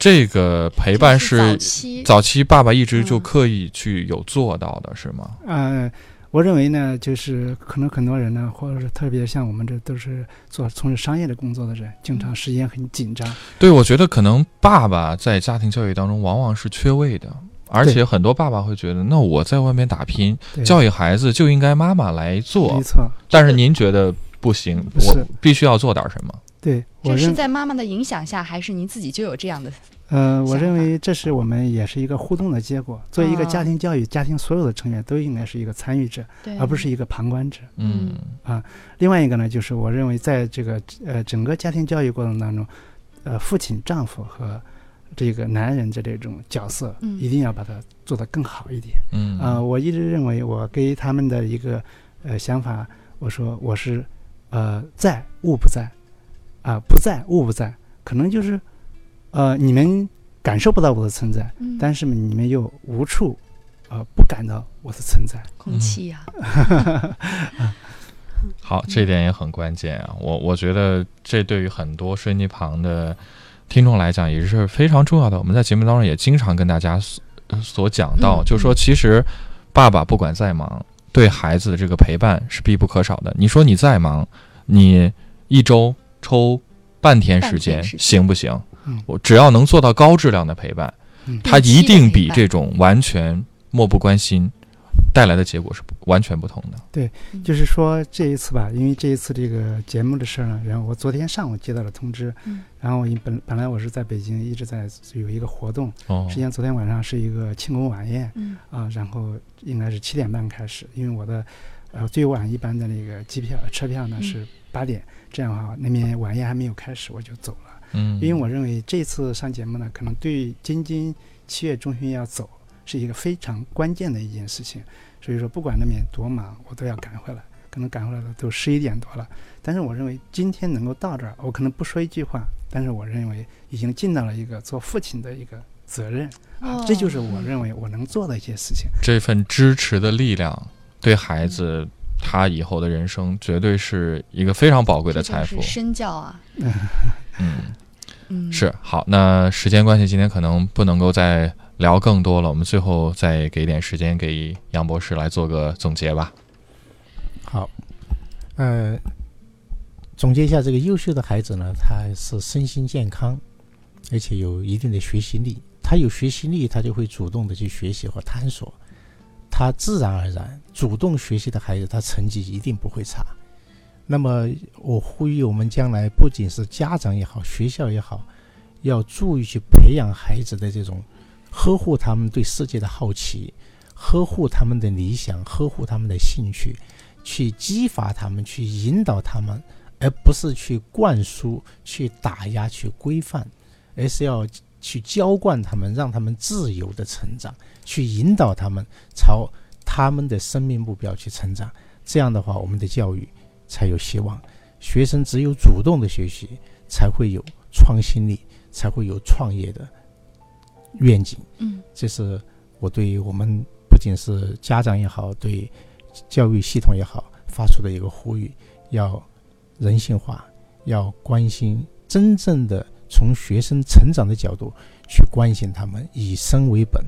这个陪伴是早期早期爸爸一直就嗯刻意去有做到的，是吗？呃，我认为呢，就是可能很多人呢，或者是特别像我们这都是做从事商业的工作的人，经常时间很紧张。对，我觉得可能爸爸在家庭教育当中往往是缺位的，而且很多爸爸会觉得，那我在外面打拼，教育孩子就应该妈妈来做没。错，但是您觉得不行，我必须要做点什么？对我这是在妈妈的影响下，还是您自己就有这样的？呃，我认为这是我们也是一个互动的结果。作为一个哦家庭教育，家庭所有的成员都应该是一个参与者，而不是一个旁观者。嗯啊另外一个呢，就是我认为在这个呃整个家庭教育过程当中，呃，父亲、丈夫和这个男人的这种角色，嗯一定要把它做得更好一点。嗯呃，我一直认为我给他们的一个呃想法，我说我是呃在物不在，啊、不在物不在，可能就是呃你们感受不到我的存在，嗯但是你们又无处呃不感到我的存在。空气呀、好，这点也很关键啊！我我觉得这对于很多收音机旁的听众来讲也是非常重要的。我们在节目当中也经常跟大家所讲到，嗯就是说，其实爸爸不管再忙，对孩子的这个陪伴是必不可少的。你说你再忙，你一周抽半天时间天时间行不行嗯？我只要能做到高质量的陪伴，嗯。它一定比这种完全漠不关心带来的结果是不完全不同的。对就是说这一次吧，因为这一次这个节目的事儿呢，然后我昨天上午接到了通知，嗯。然后我本本来我是在北京一直在有一个活动，哦。实际上昨天晚上是一个庆功晚宴嗯。啊，然后应该是七点半开始，因为我的呃最晚一般的那个机票车票呢嗯。是八点，这样的话那边晚宴还没有开始我就走了，嗯，因为我认为这次上节目呢，可能对晶晶七月中旬要走是一个非常关键的一件事情，所以说不管那边多忙，我都要赶回来。可能赶回来的都十一点多了，但是我认为今天能够到这儿，我可能不说一句话，但是我认为已经尽到了一个做父亲的一个责任啊，这就是我认为我能做的一些事情。这份支持的力量，对孩子他以后的人生绝对是一个非常宝贵的财富。身教啊，嗯，嗯，是好。那时间关系，今天可能不能够再聊更多了。我们最后再给点时间给杨博士来做个总结吧。好，呃，总结一下，这个优秀的孩子呢，他是身心健康，而且有一定的学习力。他有学习力，他就会主动的去学习和探索。他自然而然主动学习的孩子，他成绩一定不会差。那么，我呼吁我们将来不仅是家长也好，学校也好，要注意去培养孩子的这种呵护他们对世界的好奇，呵护他们的理想，呵护他们的兴趣，去激发他们，去引导他们，而不是去灌输、去打压、去规范，而是要去浇灌他们，让他们自由的成长，去引导他们朝他们的生命目标去成长。这样的话，我们的教育才有希望。学生只有主动的学习，才会有创新力，才会有创业的愿景。嗯，这是我对我们不仅是家长也好，对教育系统也好发出的一个呼吁：要人性化，要关心真正的从学生成长的角度去关心他们，以生为本，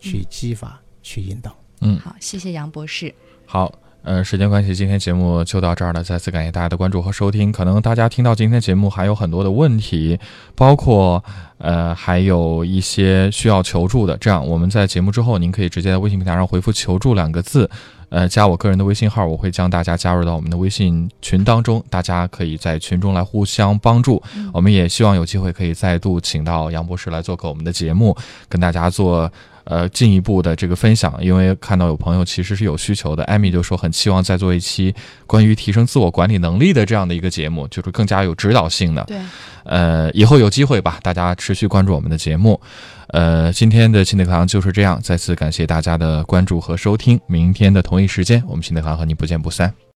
去激发，去引导。嗯，好，谢谢杨博士。好。呃，时间关系，今天节目就到这儿了。再次感谢大家的关注和收听。可能大家听到今天节目还有很多的问题，包括呃，还有一些需要求助的。这样，我们在节目之后，您可以直接在微信平台上回复“求助”两个字，呃，加我个人的微信号，我会将大家加入到我们的微信群当中。大家可以在群中来互相帮助。我们也希望有机会可以再度请到杨博士来做客我们的节目，跟大家做。呃，进一步的这个分享，因为看到有朋友其实是有需求的，艾米就说很期望再做一期关于提升自我管理能力的这样的一个节目，就是更加有指导性的。对，呃，以后有机会吧，大家持续关注我们的节目。呃，今天的心理课堂就是这样，再次感谢大家的关注和收听，明天的同一时间，我们心理课堂和你不见不散。